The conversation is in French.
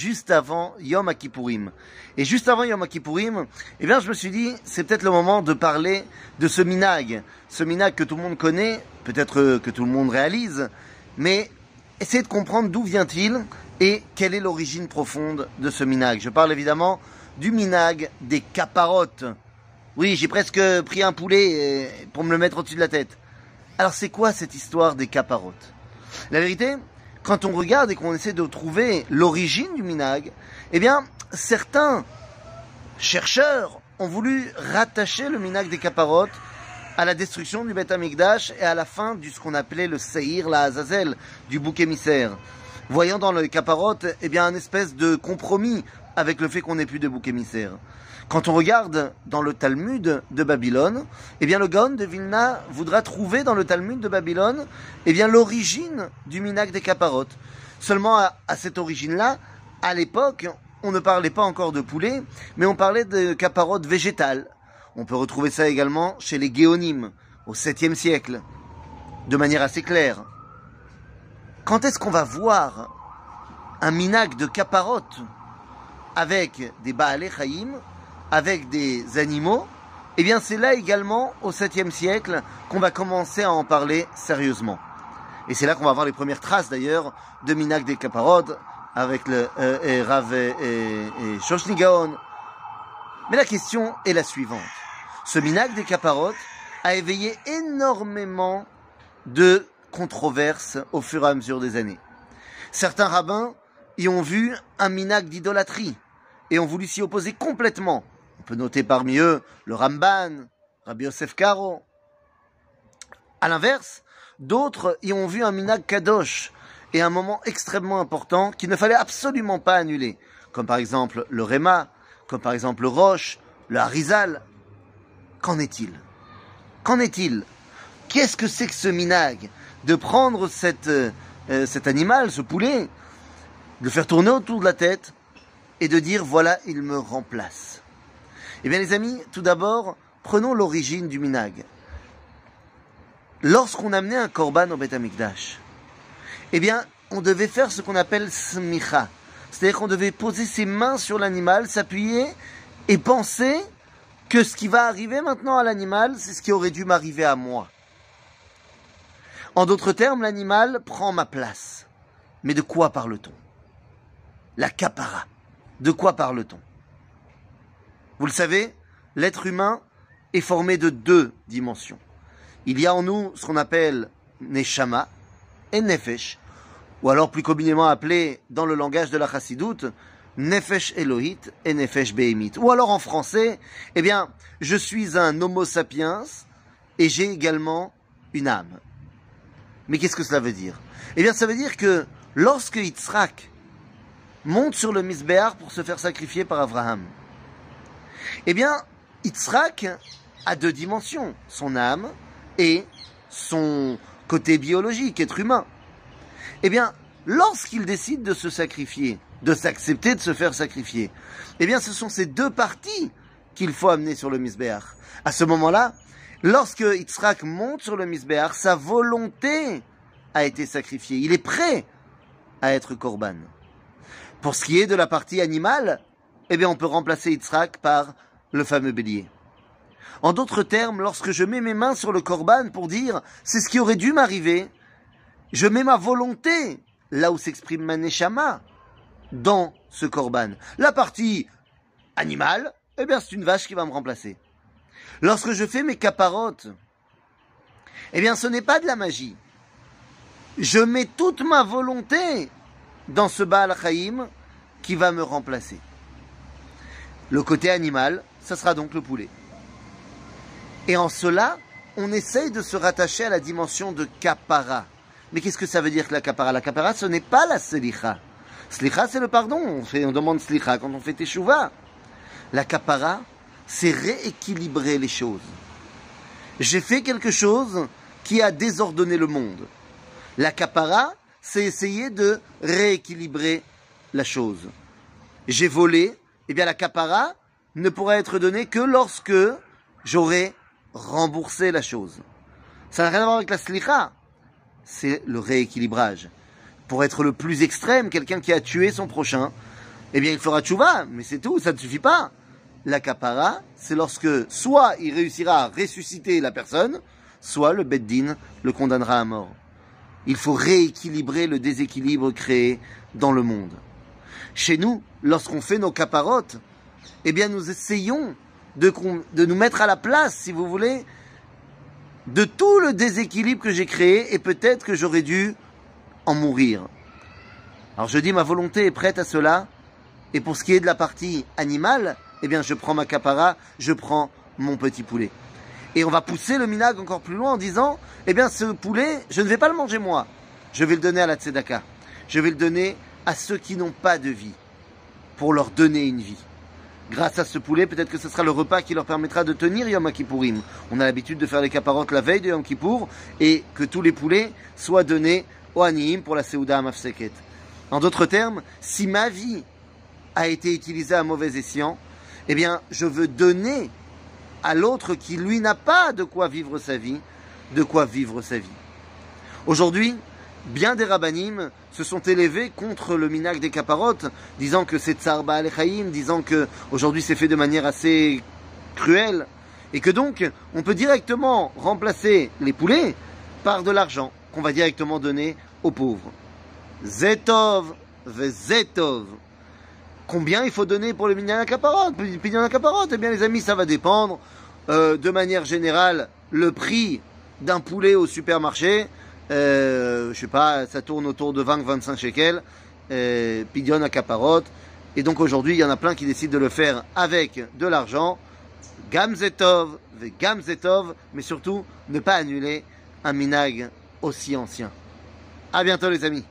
juste avant Yom Kippourim. Et juste avant Yom Kippourim, eh bien, je me suis dit, c'est peut-être le moment de parler de ce minag. Ce minag que tout le monde connaît, peut-être que tout le monde réalise, mais essayez de comprendre d'où vient-il et quelle est l'origine profonde de ce minag. Je parle évidemment du minag des caparottes. Oui, j'ai presque pris un poulet euh, pour me le mettre au-dessus de la tête. Alors c'est quoi cette histoire des caparottes La vérité, quand on regarde et qu'on essaie de trouver l'origine du minag, eh bien, certains chercheurs ont voulu rattacher le minag des caparottes à la destruction du Beth Amikdash et à la fin de ce qu'on appelait le Seir, la Azazel, du bouc émissaire. Voyant dans le caparotte, eh bien, un espèce de compromis avec le fait qu'on n'ait plus de bouc émissaire. Quand on regarde dans le Talmud de Babylone, eh bien le Gaon de Vilna voudra trouver dans le Talmud de Babylone eh bien l'origine du minag des caparottes. Seulement à, cette origine-là, à l'époque, on ne parlait pas encore de poulet, mais on parlait de caparottes végétales. On peut retrouver ça également chez les Géonimes, au 7e siècle, de manière assez claire. Quand est-ce qu'on va voir un minag de caparottes avec des Baalé Chaim avec des animaux, eh bien c'est là également au 7e siècle qu'on va commencer à en parler sérieusement. Et c'est là qu'on va voir les premières traces d'ailleurs de Minak des Caparod avec le euh, et Rav et, et, Shoshnigaon. Mais la question est la suivante. Ce Minak des Caparod a éveillé énormément de controverses au fur et à mesure des années. Certains rabbins y ont vu un Minak d'idolâtrie et ont voulu s'y opposer complètement. On peut noter parmi eux le Ramban, Rabbi Yosef Karo. À l'inverse, d'autres y ont vu un minag kadosh et un moment extrêmement important qu'il ne fallait absolument pas annuler, comme par exemple le Réma, comme par exemple le Roche, le Harizal. Qu'en est-il? Qu'en est-il? Qu'est-ce que c'est que ce minag? De prendre cette, euh, cet animal, ce poulet, de le faire tourner autour de la tête et de dire voilà, il me remplace eh bien les amis, tout d'abord, prenons l'origine du minag. Lorsqu'on amenait un korban au Beth eh bien, on devait faire ce qu'on appelle smicha. C'est-à-dire qu'on devait poser ses mains sur l'animal, s'appuyer et penser que ce qui va arriver maintenant à l'animal, c'est ce qui aurait dû m'arriver à moi. En d'autres termes, l'animal prend ma place. Mais de quoi parle-t-on? La capara. De quoi parle-t-on? Vous le savez, l'être humain est formé de deux dimensions. Il y a en nous ce qu'on appelle Neshama et Nefesh, ou alors plus communément appelé dans le langage de la Chassidoute, Nefesh Elohit et Nefesh Behemit. Ou alors en français, eh bien, je suis un Homo sapiens et j'ai également une âme. Mais qu'est-ce que cela veut dire? Eh bien, ça veut dire que lorsque Yitzhak monte sur le Misbéar pour se faire sacrifier par Abraham, eh bien, Yitzhak a deux dimensions, son âme et son côté biologique, être humain. Eh bien, lorsqu'il décide de se sacrifier, de s'accepter de se faire sacrifier, eh bien, ce sont ces deux parties qu'il faut amener sur le misbéach. À ce moment-là, lorsque Yitzhak monte sur le misbéach, sa volonté a été sacrifiée. Il est prêt à être korban. Pour ce qui est de la partie animale, eh bien, on peut remplacer Yitzhak par le fameux bélier. En d'autres termes, lorsque je mets mes mains sur le korban pour dire c'est ce qui aurait dû m'arriver, je mets ma volonté là où s'exprime ma neshama dans ce korban. La partie animale, eh bien, c'est une vache qui va me remplacer. Lorsque je fais mes caparottes, eh bien, ce n'est pas de la magie. Je mets toute ma volonté dans ce Baal Chaim qui va me remplacer. Le côté animal, ce sera donc le poulet. Et en cela, on essaye de se rattacher à la dimension de kapara. Mais qu'est-ce que ça veut dire que la kapara? La kapara, ce n'est pas la selicha. Slicha, c'est le pardon. On demande slicha quand on fait teshuva. La kapara, c'est rééquilibrer les choses. J'ai fait quelque chose qui a désordonné le monde. La kapara, c'est essayer de rééquilibrer la chose. J'ai volé, eh bien la capara ne pourra être donnée que lorsque j'aurai remboursé la chose. Ça n'a rien à voir avec la slicha. C'est le rééquilibrage. Pour être le plus extrême, quelqu'un qui a tué son prochain, eh bien il fera tchouva, mais c'est tout, ça ne suffit pas. La kapara, c'est lorsque soit il réussira à ressusciter la personne, soit le beddin le condamnera à mort. Il faut rééquilibrer le déséquilibre créé dans le monde. Chez nous, lorsqu'on fait nos caparotes, eh bien nous essayons de, de nous mettre à la place, si vous voulez, de tout le déséquilibre que j'ai créé et peut-être que j'aurais dû en mourir. Alors je dis ma volonté est prête à cela et pour ce qui est de la partie animale, eh bien je prends ma capara, je prends mon petit poulet. Et on va pousser le minag encore plus loin en disant, eh bien ce poulet, je ne vais pas le manger moi, je vais le donner à la tzedaka, je vais le donner à ceux qui n'ont pas de vie, pour leur donner une vie grâce à ce poulet, peut-être que ce sera le repas qui leur permettra de tenir Yom Kippourim. On a l'habitude de faire les caparotes la veille de Yom Kippour et que tous les poulets soient donnés au Anihim pour la Seuda Amafseket. En d'autres termes, si ma vie a été utilisée à mauvais escient, eh bien, je veux donner à l'autre qui, lui, n'a pas de quoi vivre sa vie, de quoi vivre sa vie. Aujourd'hui, bien des rabbinim se sont élevés contre le minag des caparotes, disant que c'est tsarba al disant que aujourd'hui c'est fait de manière assez cruelle, et que donc on peut directement remplacer les poulets par de l'argent qu'on va directement donner aux pauvres. Zetov, Zetov. Combien il faut donner pour le caparote Le caparote, eh bien les amis, ça va dépendre. Euh, de manière générale, le prix d'un poulet au supermarché, euh, je sais pas, ça tourne autour de 20-25 shekels, euh, pidion à caparote. Et donc aujourd'hui, il y en a plein qui décident de le faire avec de l'argent. Gamzetov, Gamzetov, mais surtout ne pas annuler un minag aussi ancien. À bientôt les amis.